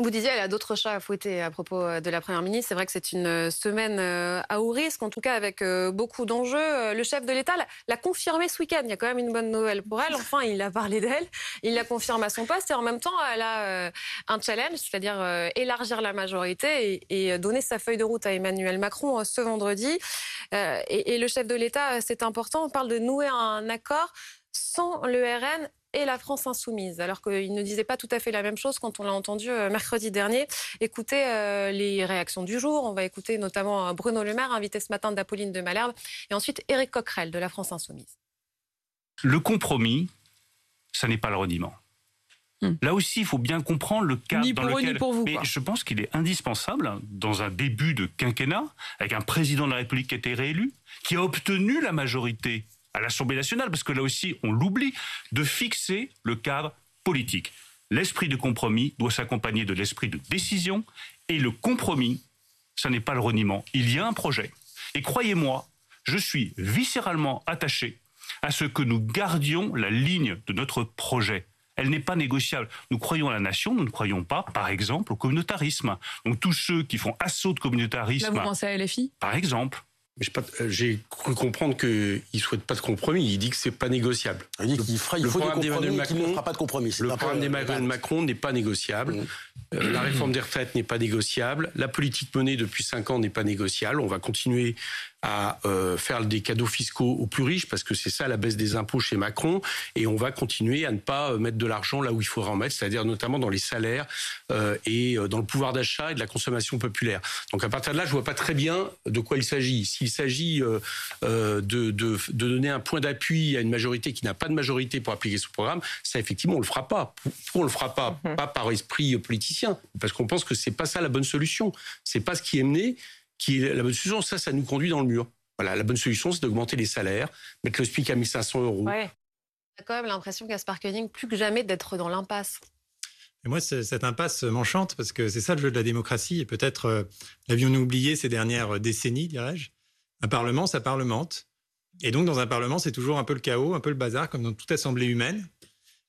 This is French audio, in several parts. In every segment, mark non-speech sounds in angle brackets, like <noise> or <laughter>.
Vous disiez, elle a d'autres chats à fouetter à propos euh, de la Première ministre. C'est vrai que c'est une euh, semaine euh, à haut risque, en tout cas avec beaucoup d'enjeux. Le chef de l'État l'a confirmé ce week-end. Il y a quand même une bonne nouvelle pour elle. Enfin, il a parlé d'elle. Il la confirme à son poste. Et en même temps, elle a un challenge, c'est-à-dire élargir la majorité et donner sa feuille de route à Emmanuel Macron ce vendredi. Et le chef de l'État, c'est important, on parle de nouer un accord sans le RN et la France insoumise, alors qu'il ne disait pas tout à fait la même chose quand on l'a entendu euh, mercredi dernier. Écoutez euh, les réactions du jour. On va écouter notamment euh, Bruno Le Maire, invité ce matin d'Apolline de Malherbe, et ensuite Éric Coquerel de la France insoumise. Le compromis, ça n'est pas le reniement. Hmm. Là aussi, il faut bien comprendre le cadre dans lequel. pour vous, Mais je pense qu'il est indispensable, dans un début de quinquennat, avec un président de la République qui a été réélu, qui a obtenu la majorité à l'Assemblée nationale, parce que là aussi, on l'oublie, de fixer le cadre politique. L'esprit de compromis doit s'accompagner de l'esprit de décision, et le compromis, ça n'est pas le reniement. Il y a un projet. Et croyez-moi, je suis viscéralement attaché à ce que nous gardions la ligne de notre projet. Elle n'est pas négociable. Nous croyons à la nation, nous ne croyons pas, par exemple, au communautarisme. Donc tous ceux qui font assaut de communautarisme. Là, vous pensez à LFI Par exemple. Euh, j'ai cru comprendre qu'il ne souhaite pas de compromis. Il dit que c'est pas négociable. Il dit qu'il fera, il faut des compromis, Macron, ne fera pas de compromis. Le programme d'Emmanuel Macron n'est pas négociable. Mmh. Euh, la réforme des retraites n'est pas négociable. La politique menée depuis cinq ans n'est pas négociable. On va continuer à euh, faire des cadeaux fiscaux aux plus riches parce que c'est ça la baisse des impôts chez Macron et on va continuer à ne pas euh, mettre de l'argent là où il faudra en mettre, c'est-à-dire notamment dans les salaires euh, et dans le pouvoir d'achat et de la consommation populaire. Donc à partir de là, je vois pas très bien de quoi il s'agit. S'il s'agit de, de, de, donner un point d'appui à une majorité qui n'a pas de majorité pour appliquer ce programme, ça effectivement on le fera pas. Pourquoi on le fera pas? Mhm. Pas par esprit politicien, parce qu'on pense que c'est pas ça la bonne solution. C'est pas ce qui est mené qui est la bonne solution. Ça, ça nous conduit dans le mur. Voilà, la bonne solution, c'est d'augmenter les salaires, mettre le SPIC à 1500 euros. Ouais. a quand même l'impression, Gaspard Koenig, plus que jamais d'être dans l'impasse. Et moi, cette impasse m'enchante parce que c'est ça le jeu de la démocratie. Et peut-être euh, l'avions-nous oublié ces dernières décennies, dirais-je? Un parlement, ça parlemente. Et donc, dans un parlement, c'est toujours un peu le chaos, un peu le bazar, comme dans toute assemblée humaine.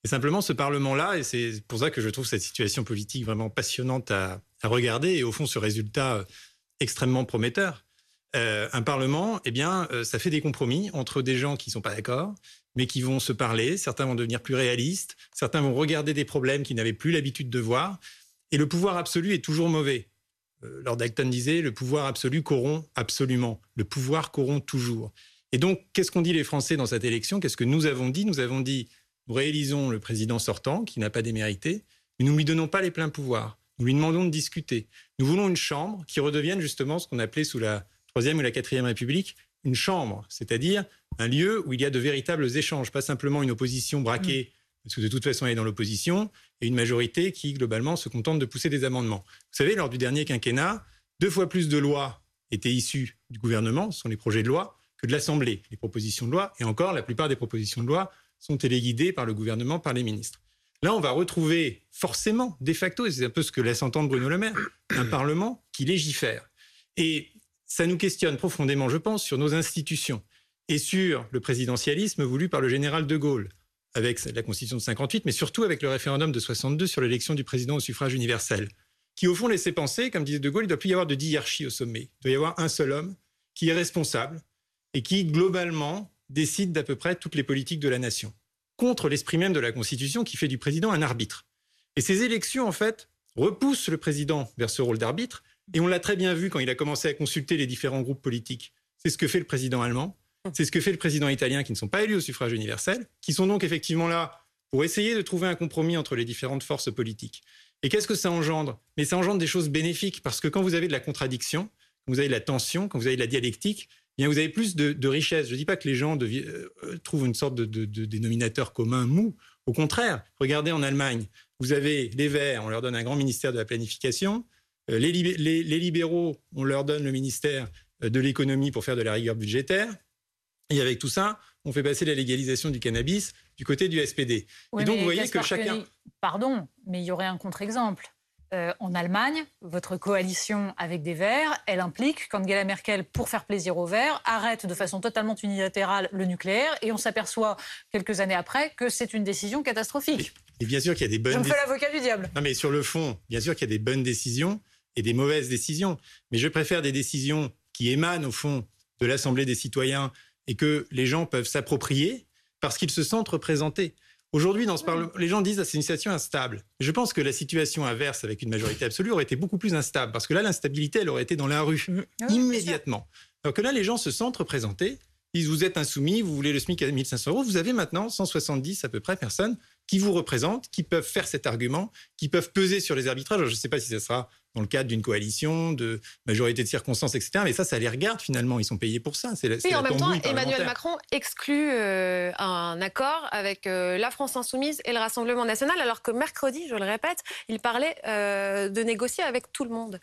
Et simplement, ce parlement-là, et c'est pour ça que je trouve cette situation politique vraiment passionnante à, regarder, et au fond, ce résultat extrêmement prometteur. Euh, un Parlement, eh bien, euh, ça fait des compromis entre des gens qui ne sont pas d'accord, mais qui vont se parler. Certains vont devenir plus réalistes, certains vont regarder des problèmes qu'ils n'avaient plus l'habitude de voir. Et le pouvoir absolu est toujours mauvais. Euh, Lord Acton disait, le pouvoir absolu corrompt absolument. Le pouvoir corrompt toujours. Et donc, qu'est-ce qu'ont dit les Français dans cette élection? Qu'est-ce que nous avons dit? Nous avons dit, nous réélisons le président sortant, qui n'a pas démérité, mais nous ne lui donnons pas les pleins pouvoirs. Nous lui demandons de discuter. Nous voulons une chambre qui redevienne justement ce qu'on appelait sous la Troisième ou la Quatrième République une chambre, c'est-à-dire un lieu où il y a de véritables échanges, pas simplement une opposition braquée, parce que de toute façon elle est dans l'opposition, et une majorité qui globalement se contente de pousser des amendements. Vous savez, lors du dernier quinquennat, deux fois plus de lois étaient issues du gouvernement, ce sont les projets de loi, que de l'Assemblée, les propositions de loi, et encore la plupart des propositions de loi sont téléguidées par le gouvernement, par les ministres. Là, on va retrouver forcément, de facto, et c'est un peu ce que laisse entendre Bruno Le Maire, un <coughs> Parlement qui légifère. Et ça nous questionne profondément, je pense, sur nos institutions et sur le présidentialisme voulu par le général de Gaulle, avec la Constitution de 58, mais surtout avec le référendum de 62 sur l'élection du président au suffrage universel, qui au fond laissait penser, comme disait de Gaulle, il ne doit plus y avoir de hiérarchie au sommet. Il doit y avoir un seul homme qui est responsable et qui, globalement, décide d'à peu près toutes les politiques de la nation contre l'esprit même de la Constitution qui fait du président un arbitre. Et ces élections, en fait, repoussent le président vers ce rôle d'arbitre. Et on l'a très bien vu quand il a commencé à consulter les différents groupes politiques. C'est ce que fait le président allemand, c'est ce que fait le président italien qui ne sont pas élus au suffrage universel, qui sont donc effectivement là pour essayer de trouver un compromis entre les différentes forces politiques. Et qu'est-ce que ça engendre? Mais ça engendre des choses bénéfiques parce que quand vous avez de la contradiction, quand vous avez de la tension, quand vous avez de la dialectique, vous avez plus de, richesse. Je ne dis pas que les gens euh, trouvent une sorte de, dénominateur commun mou. Au contraire, regardez en Allemagne, vous avez les Verts, on leur donne un grand ministère de la planification. Euh, les, libéraux, on leur donne le ministère euh, de l'économie pour faire de la rigueur budgétaire. Et avec tout ça, on fait passer la légalisation du cannabis du côté du SPD. et donc, vous voyez que chacun. Pardon, mais il y aurait un contre-exemple. euh, en Allemagne, votre coalition avec des Verts, elle implique qu'Angela Merkel, pour faire plaisir aux Verts, arrête de façon totalement unilatérale le nucléaire et on s'aperçoit quelques années après que c'est une décision catastrophique. Et bien sûr qu'il y a des bonnes. Je me fais l'avocat du diable. Non, mais sur le fond, bien sûr qu'il y a des bonnes décisions et des mauvaises décisions. Mais je préfère des décisions qui émanent au fond de l'Assemblée des citoyens et que les gens peuvent s'approprier parce qu'ils se sentent représentés. Aujourd'hui, dans ce Parlement, les gens disent que c'est une situation instable. Je pense que la situation inverse, avec une majorité absolue, aurait été beaucoup plus instable. Parce que là, l'instabilité, elle aurait été dans la rue, mm. ah immédiatement. Alors que là, les gens se sentent représentés. Ils vous êtes insoumis, vous voulez le SMIC à 1500 euros. Vous avez maintenant 170 à peu près personnes qui vous représentent, qui peuvent faire cet argument, qui peuvent peser sur les arbitrages. je ne sais pas si ce sera dans le cadre d'une coalition, de majorité de circonstances, etc. Mais ça, ça les regarde finalement. Ils sont payés pour ça. C'est oui, en même temps, Emmanuel Macron exclut euh, un accord avec euh, la France insoumise et le Rassemblement national, alors que mercredi, je le répète, il parlait euh, de négocier avec tout le monde.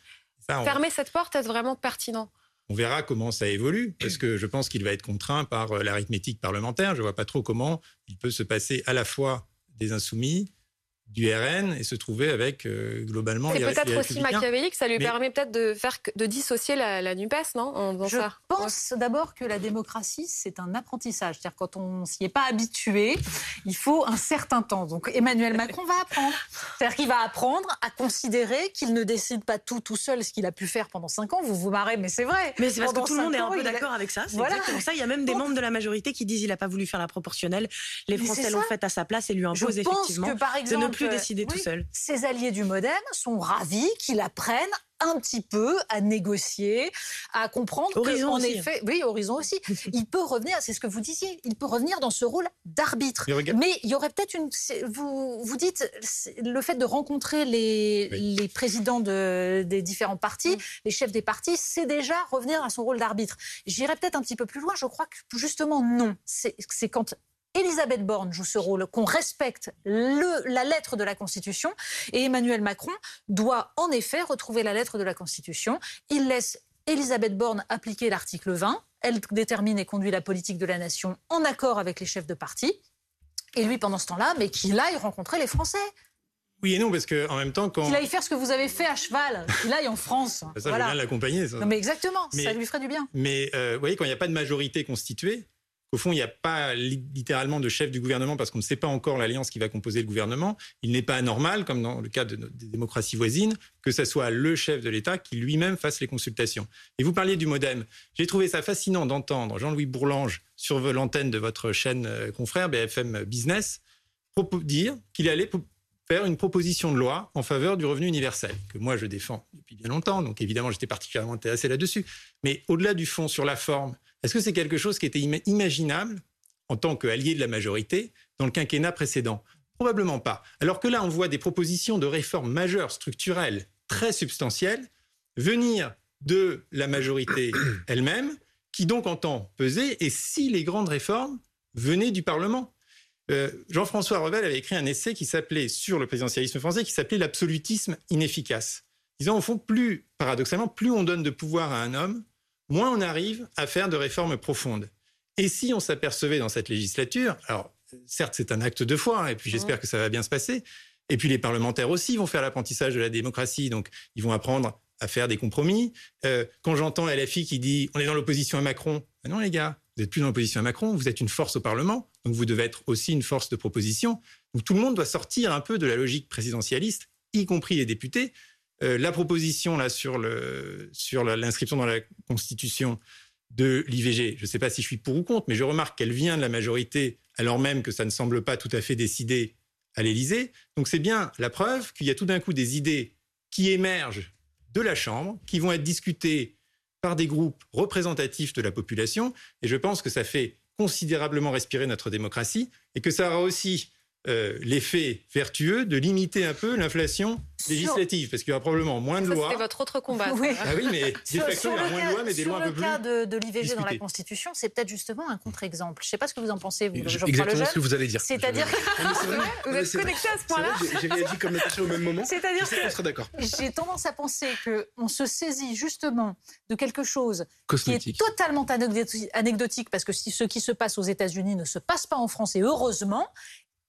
Fermer cette porte est vraiment pertinent? On verra comment ça évolue, parce que je pense qu'il va être contraint par l'arithmétique parlementaire. Je ne vois pas trop comment il peut se passer à la fois des insoumis, du RN et se trouver avec euh, globalement C'est peut-être aussi machiavélique, ça lui permet peut-être de faire de dissocier la, la Nupes, non Je pense d'abord que la démocratie c'est un apprentissage, c'est-à-dire quand on s'y est pas habitué, il faut un certain temps. Donc Emmanuel Macron va apprendre, c'est-à-dire qu'il va apprendre à considérer qu'il ne décide pas tout tout seul, ce qu'il a pu faire pendant cinq ans. Vous vous marrez, mais c'est vrai. Mais c'est parce que tout le monde est un peu d'accord avec ça. C'est exactement ça. Il y a même des membres de la majorité qui disent il n'a pas voulu faire la proportionnelle. Les Français l'ont fait à sa place et lui imposent effectivement que, par exemple, plus décider tout seul. Ses alliés du Modem sont ravis qu'il apprenne un petit peu à négocier, à comprendre Horizon en hein. effet, oui, Horizon aussi, <laughs> il peut revenir, c'est ce que vous disiez, il peut revenir dans ce rôle d'arbitre. Mais il y aurait peut-être une, vous, vous dites, le fait de rencontrer les, les présidents de, des différents partis, les chefs des partis, c'est déjà revenir à son rôle d'arbitre. J'irais peut-être un petit peu plus loin, je crois que justement non, c'est quand Elisabeth Borne joue ce rôle, qu'on respecte le, la lettre de la Constitution. Et Emmanuel Macron doit en effet retrouver la lettre de la Constitution. Il laisse Elisabeth Borne appliquer l'article 20. Elle détermine et conduit la politique de la nation en accord avec les chefs de parti. Et lui, pendant ce temps-là, mais qu'il aille rencontrer les Français. Oui et non, parce qu'en même temps, quand. Qu'il aille faire ce que vous avez fait à cheval, qu'il aille en France. ça, voilà. bien l'accompagner, ça. Non, mais exactement, ça lui ferait du bien. Mais euh, vous voyez, quand il n'y a pas de majorité constituée, au fond, il n'y a pas littéralement de chef du gouvernement parce qu'on ne sait pas encore l'alliance qui va composer le gouvernement. Il n'est pas anormal, comme dans le cas de, des démocraties voisines, que ce soit le chef de l'État qui lui-même fasse les consultations. Et vous parliez du modem. J'ai trouvé ça fascinant d'entendre Jean-Louis Bourlange sur l'antenne de votre chaîne euh, confrère BFM Business dire qu'il allait faire une proposition de loi en faveur du revenu universel, que moi je défends depuis bien longtemps, donc évidemment j'étais particulièrement intéressé là-dessus. Mais au-delà du fond, sur la forme, est-ce que c'est quelque chose qui était imaginable en tant qu'allié de la majorité dans le quinquennat précédent? Probablement pas. Alors que là, on voit des propositions de réformes majeures, structurelles, très substantielles, venir de la majorité elle-même, qui donc entend peser, et si les grandes réformes venaient du Parlement? Euh, Jean-François Revel avait écrit un essai qui s'appelait sur le présidentialisme français, qui s'appelait l'absolutisme inefficace. Disant au fond, plus paradoxalement, plus on donne de pouvoir à un homme, moins on arrive à faire de réformes profondes. Et si on s'apercevait dans cette législature, alors certes c'est un acte de foi, hein, et puis j'espère que ça va bien se passer, et puis les parlementaires aussi vont faire l'apprentissage de la démocratie, donc ils vont apprendre à faire des compromis. Euh, quand j'entends LFI qui dit on est dans l'opposition à Macron, ben non les gars, vous n'êtes plus dans l'opposition à Macron, vous êtes une force au Parlement, donc vous devez être aussi une force de proposition. Tout le monde doit sortir un peu de la logique présidentialiste, y compris les députés, euh, la proposition là sur sur l'inscription dans la Constitution de l'IVG, je ne sais pas si je suis pour ou contre, mais je remarque qu'elle vient de la majorité, alors même que ça ne semble pas tout à fait décidé à l'Élysée. Donc c'est bien la preuve qu'il y a tout d'un coup des idées qui émergent de la Chambre, qui vont être discutées par des groupes représentatifs de la population, et je pense que ça fait considérablement respirer notre démocratie, et que ça aura aussi euh, l'effet vertueux de limiter un peu l'inflation législative, parce qu'il y aura probablement moins de lois. C'était votre autre combat. Oui. Ah oui, mais <laughs> de facto, il y aura moins de lois, mais des lois un peu plus. le cas de, l'IVG dans la Constitution, c'est peut-être justement un contre-exemple. Je ne sais pas ce que vous en pensez, vous, Jean Exactement ce que vous allez dire. C'est-à-dire. Vous êtes connecté à ce point-là J'ai réagi comme Natacha au même moment. C'est-à-dire que. d'accord. J'ai tendance à penser qu'on se saisit justement de quelque chose qui est totalement anecdotique, parce que ce qui se passe aux États-Unis ne se passe pas en France, et heureusement,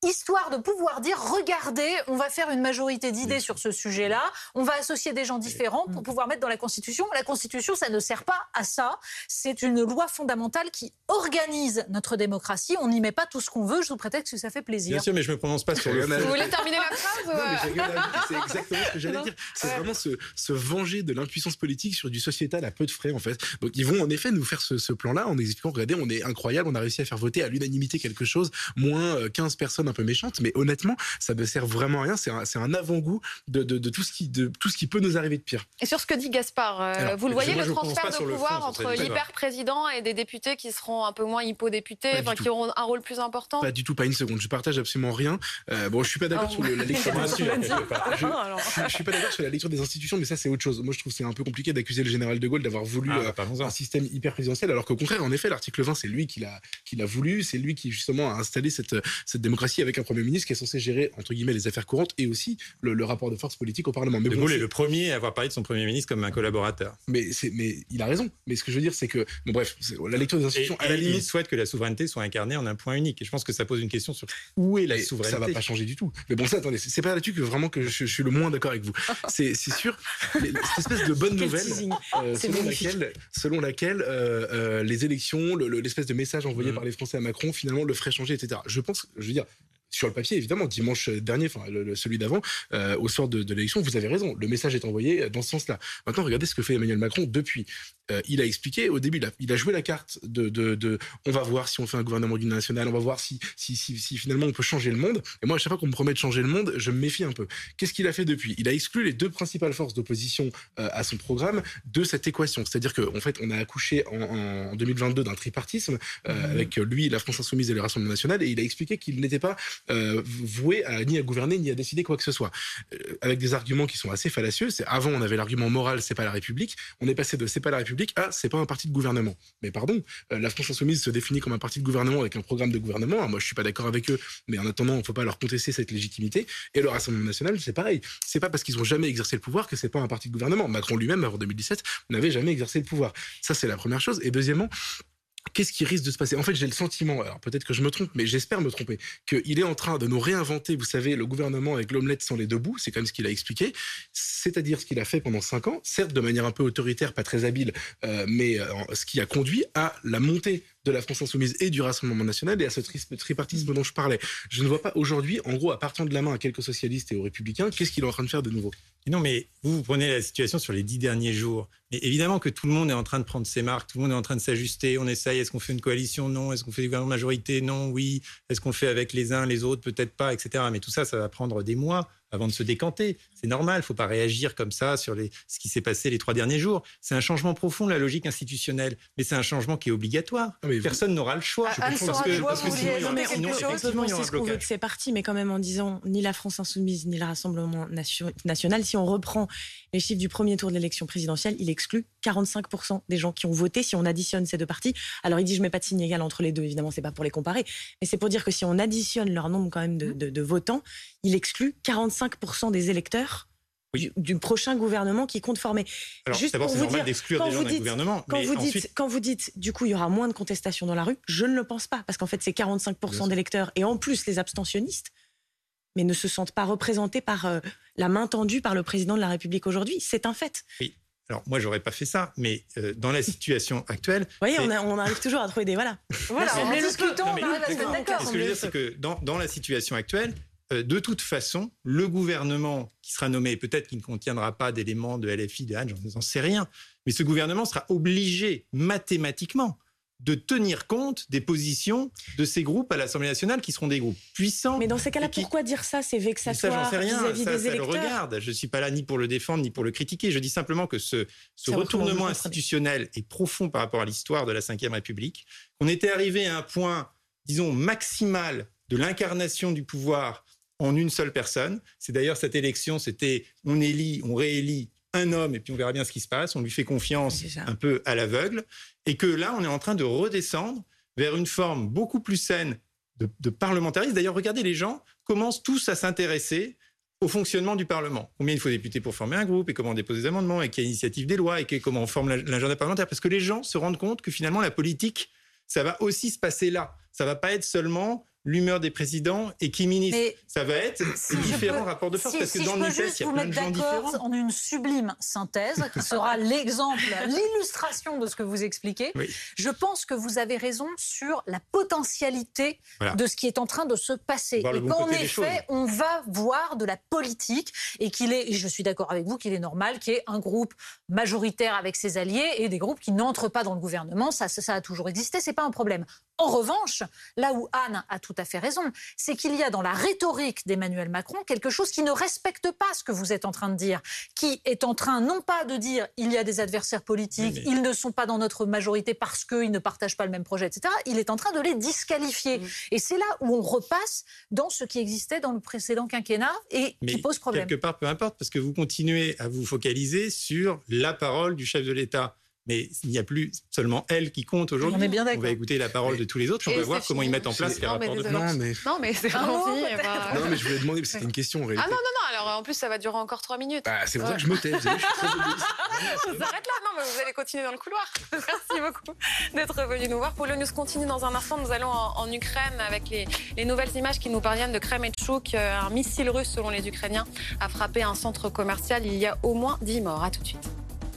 histoire de pouvoir dire regardez, on va faire une majorité d'idées sur ce sujet-là, on va associer des gens différents pour pouvoir mettre dans la Constitution. La Constitution, ça ne sert pas à ça. C'est une loi fondamentale qui organise notre démocratie. On n'y met pas tout ce qu'on veut, je vous prétexte que ça fait plaisir. Bien sûr, mais je me prononce pas sur le. Vous voulez terminer la phrase C'est exactement ce que j'allais dire. C'est vraiment se, venger de l'impuissance politique sur du sociétal à peu de frais, en fait. Donc, ils vont en effet nous faire ce, plan-là en expliquant regardez, on est incroyable, on a réussi à faire voter à l'unanimité quelque chose, moins 15 euh, un peu méchantes, mais honnêtement, ça ne sert vraiment à rien. C'est un, avant-goût de, tout ce qui, de tout ce qui peut nous arriver de pire. Et sur ce que dit Gaspard, euh, vous le voyez, le transfert de pouvoir entre l'hyper-président et des députés qui seront un peu moins hypo-députés, qui auront un rôle plus important Pas du tout, pas une seconde. Je partage absolument rien. Euh, bon, je suis pas d'accord sur la lecture. <laughs> je, suis pas d'accord sur la lecture des institutions, mais ça c'est autre chose. Moi, je trouve c'est un peu compliqué d'accuser le général de Gaulle d'avoir voulu ah, euh, un système hyper présidentiel, alors qu'au contraire, en effet, l'article 20, c'est lui qui l'a qui l'a voulu, c'est lui qui justement a installé cette cette démocratie avec un premier ministre qui est censé gérer entre guillemets les affaires courantes et aussi le, rapport de force politique au Parlement. Mais de Gaulle est le premier à avoir parlé de son premier ministre comme un collaborateur. Mais il a raison. Mais ce que je veux dire, c'est que bon bref, la lecture des institutions, à la limite, il souhaite que la souveraineté soit incarnée en un point unique. Et je pense que ça pose une question sur où est la souveraineté. Ça va pas changer du tout. Mais bon, ça, attendez, c'est pas là-dessus que vraiment que je, suis le moins d'accord avec vous. <laughs> C'est sûr, cette espèce de bonne nouvelle euh, selon, laquelle, selon, laquelle, euh, euh, les élections, l'espèce de message envoyé mm. par les Français à Macron, finalement, le ferait changer, etc. Je pense, je veux dire, sur le papier, évidemment, dimanche dernier, enfin celui d'avant, euh, au soir de, l'élection, vous avez raison, le message est envoyé dans ce sens-là. Maintenant, regardez ce que fait Emmanuel Macron depuis. Euh, il a expliqué au début, il a, joué la carte de, de, on va voir si on fait un gouvernement d'union nationale, on va voir si, si, si, finalement on peut changer le monde. Et moi, à chaque fois qu'on me promet de changer le monde, je me méfie un peu. Qu'est-ce qu'il a fait depuis? Il a exclu les deux principales forces d'opposition euh, à son programme de cette équation. C'est-à-dire qu'en en fait, on a accouché en, en 2022 d'un tripartisme mmh. avec lui, la France insoumise et le Rassemblement national, et il a expliqué qu'il n'était pas euh, voué ni à gouverner ni à décider quoi que ce soit. Euh, avec des arguments qui sont assez fallacieux. C'est avant on avait l'argument moral, c'est pas la République. On est passé de c'est pas la République à c'est pas un parti de gouvernement. Mais pardon, euh, la France insoumise se définit comme un parti de gouvernement avec un programme de gouvernement. moi je suis pas d'accord avec eux, mais en attendant on faut pas leur contester cette légitimité. Et le Rassemblement national c'est pareil. C'est pas parce qu'ils ont jamais exercé le pouvoir que c'est pas un parti de gouvernement. Macron lui-même avant 2017 n'avait jamais exercé le pouvoir. Ça c'est la première chose. Et deuxièmement qu'est-ce qui risque de se passer? En fait, j'ai le sentiment, alors peut-être que je me trompe, mais j'espère me tromper, qu'il est en train de nous réinventer, vous savez, le gouvernement avec l'omelette sans les deux bouts, c'est quand même ce qu'il a expliqué, c'est-à-dire ce qu'il a fait pendant cinq ans, certes de manière un peu autoritaire, pas très habile, euh, mais euh, ce qui a conduit à la montée de la France insoumise et du Rassemblement national et à ce tripartisme dont je parlais. Je ne vois pas aujourd'hui, en gros, à partant de la main à quelques socialistes et aux républicains, qu'est-ce qu'il est en train de faire de nouveau? Non, mais vous, vous prenez la situation sur les dix derniers jours. Mais évidemment que tout le monde est en train de prendre ses marques, tout le monde est en train de s'ajuster. On essaye, est-ce qu'on fait une coalition? Non. Est-ce qu'on fait des gouvernements de majorité? Non. Oui. Est-ce qu'on fait avec les uns, les autres? Peut-être pas, etc. Mais tout ça, ça va prendre des mois avant de se décanter. C'est normal, il ne faut pas réagir comme ça sur les, ce qui s'est passé les trois derniers jours. C'est un changement profond de la logique institutionnelle, mais c'est un changement qui est obligatoire. Ah, Personne n'aura le choix. Ah, je parce que, parce que sinon, c'est ce qu'on veut que c'est parti, mais quand même en disant ni la France insoumise ni le Rassemblement national, si on reprend les chiffres du premier tour de l'élection présidentielle, il exclut 45% des gens qui ont voté si on additionne ces deux partis. Alors il dit je mets pas de signe égal entre les deux, évidemment c'est pas pour les comparer, mais c'est pour dire que si on additionne leur nombre quand même de, de votants, il exclut 45% des électeurs du, prochain gouvernement qui compte former. Alors, Juste pour vous dire, quand vous dites, quand vous dites, quand vous dites, du coup, il y aura moins de contestation dans la rue, je ne le pense pas, parce qu'en fait, c'est 45% d'électeurs et en plus les abstentionnistes, mais ne se sentent pas représentés par euh, la main tendue par le président de la République aujourd'hui. C'est un fait. Oui. Alors moi, j'aurais pas fait ça, mais euh, dans la situation actuelle, vous voyez, on, on, arrive toujours à trouver des voilà. voilà, on met le d'accord. Ce que je veux dire, c'est que dans, dans la situation actuelle, euh, de toute façon, le gouvernement qui sera nommé, peut-être qu'il ne contiendra pas d'éléments de LFI, de Hadj, j'en sais rien, mais ce gouvernement sera obligé mathématiquement de tenir compte des positions de ces groupes à l'Assemblée nationale qui seront des groupes puissants. Mais dans ces cas-là, pourquoi dire ça? C'est vexatoire vis-à-vis des ça électeurs. le regarde. Je ne suis pas là ni pour le défendre ni pour le critiquer. Je dis simplement que ce, ce retournement institutionnel est profond par rapport à l'histoire de la Ve République. On était arrivé à un point, disons, maximal de l'incarnation du pouvoir en une seule personne. C'est d'ailleurs cette élection, c'était on élit, on réélit un homme et puis on verra bien ce qui se passe. On lui fait confiance un peu à l'aveugle. Et que là, on est en train de redescendre vers une forme beaucoup plus saine de, parlementarisme. D'ailleurs, regardez, les gens commencent tous à s'intéresser au fonctionnement du Parlement. Combien il faut députés pour former un groupe et comment on dépose des amendements et quelle initiative des lois et comment on forme l'agenda parlementaire. Parce que les gens se rendent compte que finalement, la politique, ça va aussi se passer là. Ça va pas être seulement l'humeur des présidents et qui ministre. ça va être différents rapports de force parce que dans le NUPES, il y a plein de gens différents. en une sublime synthèse qui sera <laughs> l'exemple, l'illustration de ce que vous expliquez. Je pense que vous avez raison sur la potentialité de ce qui est en train de se passer. et qu'en effet, on va voir de la politique et qu'il est, je suis d'accord avec vous, qu'il est normal qu'il y ait un groupe majoritaire avec ses alliés et des groupes qui n'entrent pas dans le gouvernement. Ça, ça, a toujours existé, c'est pas un problème. En revanche, là où Anne a tout à fait raison, c'est qu'il y a dans la rhétorique d'Emmanuel Macron quelque chose qui ne respecte pas ce que vous êtes en train de dire, qui est en train non pas de dire il y a des adversaires politiques, ils ne sont pas dans notre majorité parce qu'ils ne partagent pas le même projet, etc. Il est en train de les disqualifier. Et c'est là où on repasse dans ce qui existait dans le précédent quinquennat et qui pose problème. Quelque part, peu importe, parce que vous continuez à vous focaliser sur la parole du chef de l'État mais il n'y a plus seulement elle qui compte aujourd'hui. On, bien on va écouter la parole de tous les autres, on va voir comment ils mettent en place les rapports de Non, mais, non, mais c'est vraiment fini. Non, mais je voulais demander, c'était une question en réalité. Ah non, non, non, alors en plus, ça va durer encore trois minutes. Bah, c'est pour ça que je me tais, vous savez, je suis très <laughs> là, non, mais vous allez continuer dans le couloir. <laughs> Merci beaucoup d'être venu nous voir. Pour le News continue dans un instant. Nous allons en, Ukraine avec les, les, nouvelles images qui nous parviennent de Kremetchuk. Un missile russe, selon les Ukrainiens, a frappé un centre commercial. Il y a au moins 10 morts. À tout de suite.